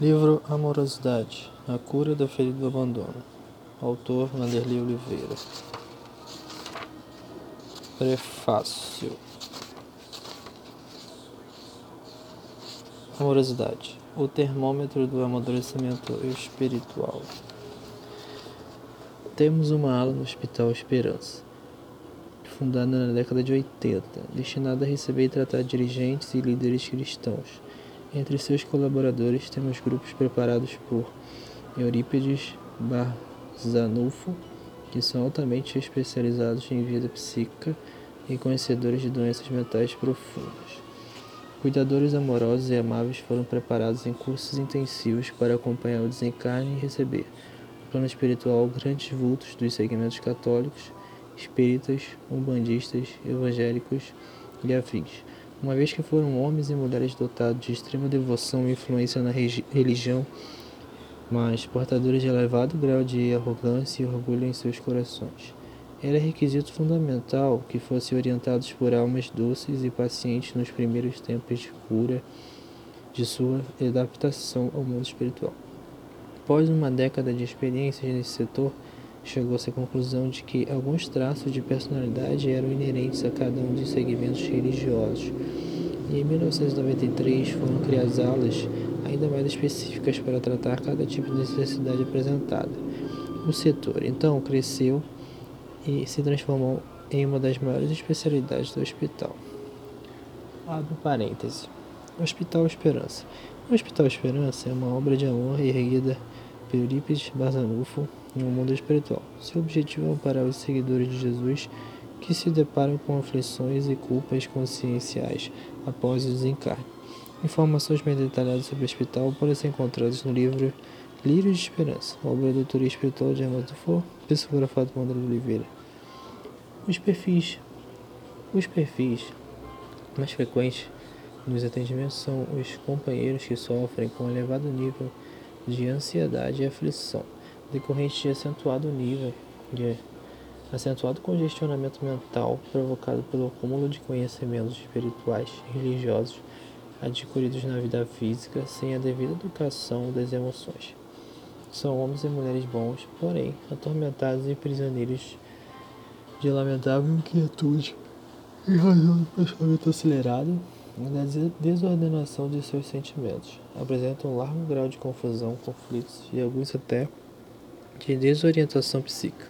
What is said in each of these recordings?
Livro Amorosidade A Cura da Ferida do Abandono Autor Vanderlei Oliveira. Prefácio. Amorosidade O termômetro do amadurecimento espiritual. Temos uma ala no Hospital Esperança fundada na década de 80, destinada a receber e tratar dirigentes e líderes cristãos entre seus colaboradores temos grupos preparados por Eurípides Barzanufo, que são altamente especializados em vida psíquica e conhecedores de doenças mentais profundas. Cuidadores amorosos e amáveis foram preparados em cursos intensivos para acompanhar o desencarne e receber, no plano espiritual, grandes vultos dos segmentos católicos, espíritas, umbandistas, evangélicos e afins uma vez que foram homens e mulheres dotados de extrema devoção e influência na religião, mas portadores de elevado grau de arrogância e orgulho em seus corações. Era requisito fundamental que fossem orientados por almas doces e pacientes nos primeiros tempos de cura de sua adaptação ao mundo espiritual. Após uma década de experiências nesse setor, chegou-se à conclusão de que alguns traços de personalidade eram inerentes a cada um dos segmentos religiosos. E em 1993 foram criadas aulas ainda mais específicas para tratar cada tipo de necessidade apresentada. O setor então cresceu e se transformou em uma das maiores especialidades do hospital. Abro parêntese. Hospital Esperança. O Hospital Esperança é uma obra de amor erguida Eurípides Barzanufo no mundo espiritual. Seu objetivo é amparar os seguidores de Jesus que se deparam com aflições e culpas conscienciais após o desencarne. Informações mais detalhadas sobre o hospital podem ser encontradas no livro Lírio de Esperança, obra do doutor espiritual de Hermes Dufour, psicografado por André Oliveira. Os perfis. Os perfis mais frequentes nos atendimentos são os companheiros que sofrem com elevado nível de ansiedade e aflição decorrente de acentuado nível de acentuado congestionamento mental provocado pelo acúmulo de conhecimentos espirituais e religiosos adquiridos na vida física sem a devida educação das emoções. São homens e mulheres bons, porém atormentados e prisioneiros de lamentável inquietude em razão do pensamento acelerado da desordenação de seus sentimentos. Apresentam um largo grau de confusão, conflitos e alguns até de desorientação psíquica.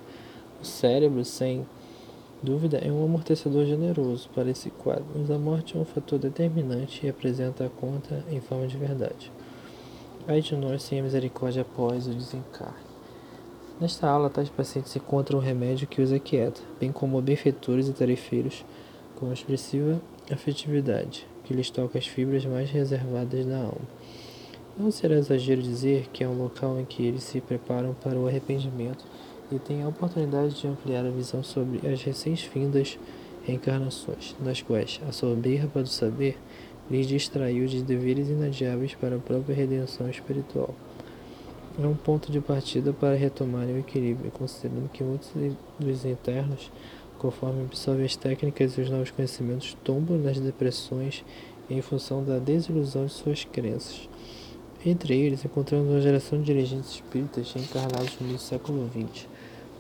O cérebro, sem dúvida, é um amortecedor generoso para esse quadro, mas a morte é um fator determinante e apresenta a conta em forma de verdade. Ai de nós sem a misericórdia após o desencarne. Nesta aula, tais pacientes encontram um remédio que os aquieta, bem como benfeitores e tarefeiros com expressiva afetividade, que lhes toca as fibras mais reservadas da alma. Não será exagero dizer que é um local em que eles se preparam para o arrependimento e têm a oportunidade de ampliar a visão sobre as recém-vindas reencarnações, das quais a soberba do saber lhes distraiu de deveres inadiáveis para a própria redenção espiritual. É um ponto de partida para retomarem o equilíbrio, considerando que muitos dos internos, conforme absorvem as técnicas e os novos conhecimentos, tombam nas depressões em função da desilusão de suas crenças. Entre eles, encontramos uma geração de dirigentes espíritas encarnados no século XX,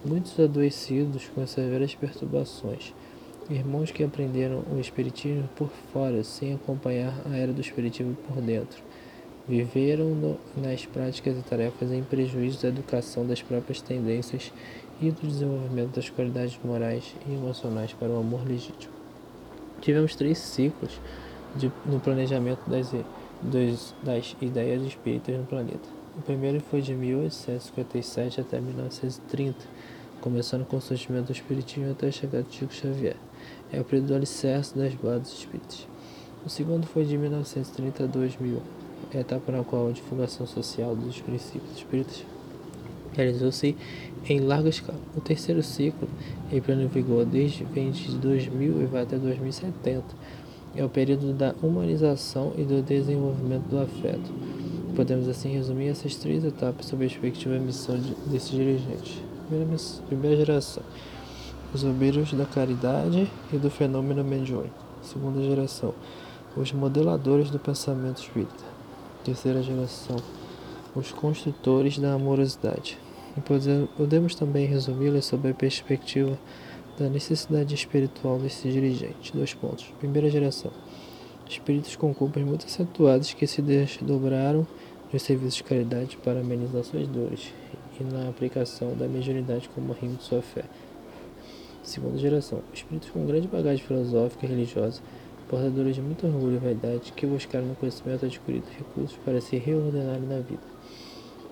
muitos adoecidos com severas perturbações, irmãos que aprenderam o espiritismo por fora, sem acompanhar a era do espiritismo por dentro. Viveram no, nas práticas e tarefas em prejuízo da educação das próprias tendências e do desenvolvimento das qualidades morais e emocionais para o amor legítimo. Tivemos três ciclos de, no planejamento das dos, das ideias espíritas no planeta. O primeiro foi de 1857 até 1930, começando com o surgimento do espiritismo até a chegada de Chico Xavier. É o período do alicerce das bases espíritas. O segundo foi de 1930 a 2000, etapa na qual a divulgação social dos princípios espíritas realizou-se em larga escala. O terceiro ciclo, em pleno vigor desde, vem de 2000 e vai até 2070 é o período da humanização e do desenvolvimento do afeto. Podemos assim resumir essas três etapas sob a perspectiva da missão de, desses dirigentes. Primeira, primeira geração, os obreiros da caridade e do fenômeno mediúnico. Segunda geração, os modeladores do pensamento espírita. Terceira geração, os construtores da amorosidade. E podemos também resumi-las sob a perspectiva da necessidade espiritual desse dirigente. Dois pontos. Primeira geração. Espíritos com culpas muito acentuadas que se desdobraram nos serviços de caridade para amenizar suas dores e na aplicação da mediunidade como rimo de sua fé. Segunda geração. Espíritos com grande bagagem filosófica e religiosa, portadores de muito orgulho e vaidade, que buscaram no conhecimento adquirido recursos para se reordenarem na vida.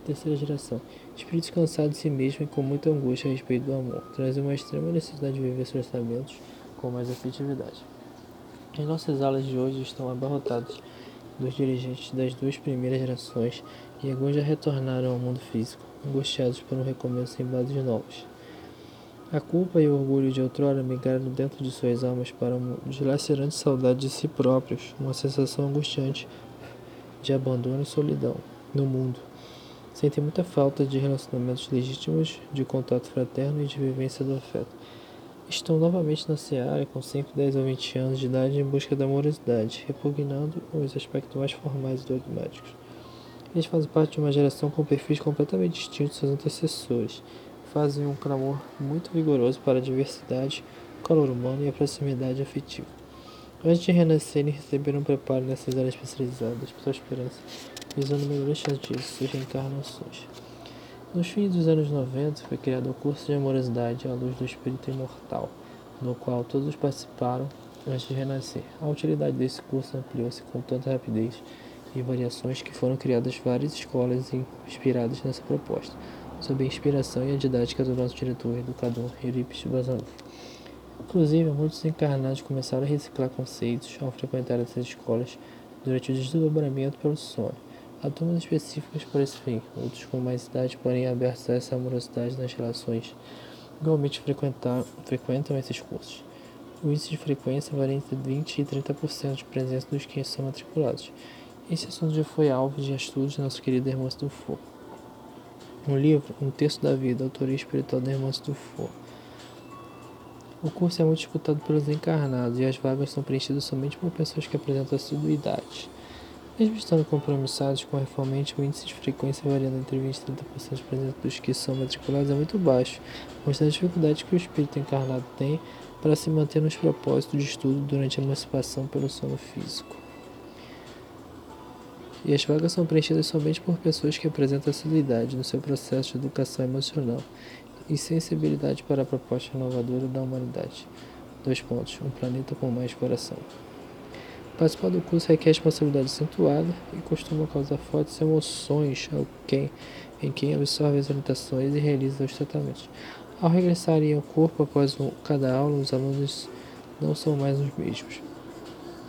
Terceira geração. Espíritos cansados de si mesmos e com muita angústia a respeito do amor, trazem uma extrema necessidade de viver seus orçamentos com mais efetividade. Em nossas aulas de hoje estão abarrotados dos dirigentes das duas primeiras gerações e alguns já retornaram ao mundo físico, angustiados por um recomeço em bases novas. A culpa e o orgulho de outrora migraram dentro de suas almas para uma dilacerante saudade de si próprios, uma sensação angustiante de abandono e solidão no mundo. Sentem muita falta de relacionamentos legítimos, de contato fraterno e de vivência do afeto estão novamente na seara com 5, 10 ou 20 anos de idade em busca da amorosidade, repugnando os aspectos mais formais e dogmáticos. Eles fazem parte de uma geração com perfis completamente distintos dos seus antecessores, fazem um clamor muito vigoroso para a diversidade, o calor humano e a proximidade afetiva. Antes de renascerem, receberam um preparo nessas áreas especializadas por sua esperança, visando melhores chances de suas reencarnações. Nos fins dos anos 90 foi criado o curso de amorosidade à luz do espírito imortal, no qual todos participaram antes de renascer. A utilidade desse curso ampliou-se com tanta rapidez e variações que foram criadas várias escolas inspiradas nessa proposta, sob a inspiração e a didática do nosso diretor e educador Eurípides Bazanov. Inclusive, muitos encarnados começaram a reciclar conceitos ao frequentar essas escolas durante o desdobramento pelo sono Há turmas específicas para esse fim, outros com mais idade, porém abertos a essa amorosidade nas relações, igualmente frequentam esses cursos. O índice de frequência varia entre 20% e 30% de presença dos que são matriculados. Esse assunto já foi alvo de estudos de nosso querido Hermãos do Fogo. No livro Um Terço da Vida, autoria espiritual Hermãos do Fogo. O curso é muito disputado pelos encarnados e as vagas são preenchidas somente por pessoas que apresentam assiduidade. Mesmo estando compromissados com a reformante, o índice de frequência variando entre 20% e 30% de dos que são matriculados é muito baixo, mostrando a dificuldade que o espírito encarnado tem para se manter nos propósitos de estudo durante a emancipação pelo sono físico. E as vagas são preenchidas somente por pessoas que apresentam assiduidade no seu processo de educação emocional e sensibilidade para a proposta renovadora da humanidade. Dois pontos. Um planeta com mais coração. Participar do curso requer responsabilidade acentuada e costuma causar fortes emoções ao quem, em quem absorve as orientações e realiza os tratamentos. Ao regressarem ao corpo após um, cada aula, os alunos não são mais os mesmos.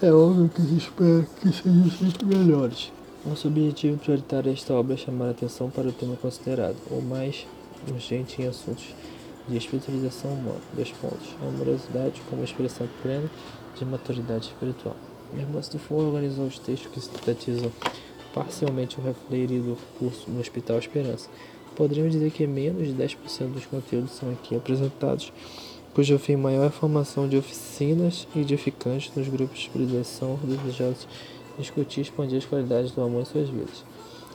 É óbvio que se espera que sejam sempre melhores. Nosso objetivo prioritário desta obra é chamar a atenção para o tema considerado, o mais urgente em assuntos de espiritualização humana. Dois pontos. A amorosidade como expressão plena de maturidade espiritual. Irmãs do Fogo organizou os textos que sintetizam parcialmente o referido curso no Hospital Esperança. Poderíamos dizer que menos de 10% dos conteúdos são aqui apresentados, cujo fim maior é a formação de oficinas edificantes nos grupos de predileção desejosos discutir e expandir as qualidades do amor em suas vidas.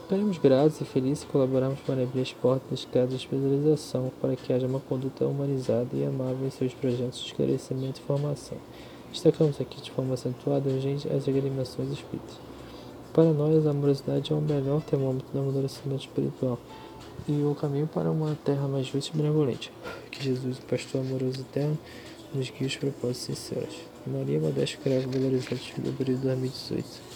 Ficaremos gratos e felizes se colaborarmos para abrir as portas das casas de especialização para que haja uma conduta humanizada e amável em seus projetos de esclarecimento e formação. Destacamos aqui de forma acentuada urgente as agremiações espíritas. Para nós, a amorosidade é o melhor termômetro do amadurecimento espiritual e o caminho para uma terra mais justa e benevolente. Que Jesus, o pastor amoroso eterno, nos guie os propósitos sinceros. Maria Modesta Cravo, Belo Horizonte, fevereiro de 2018.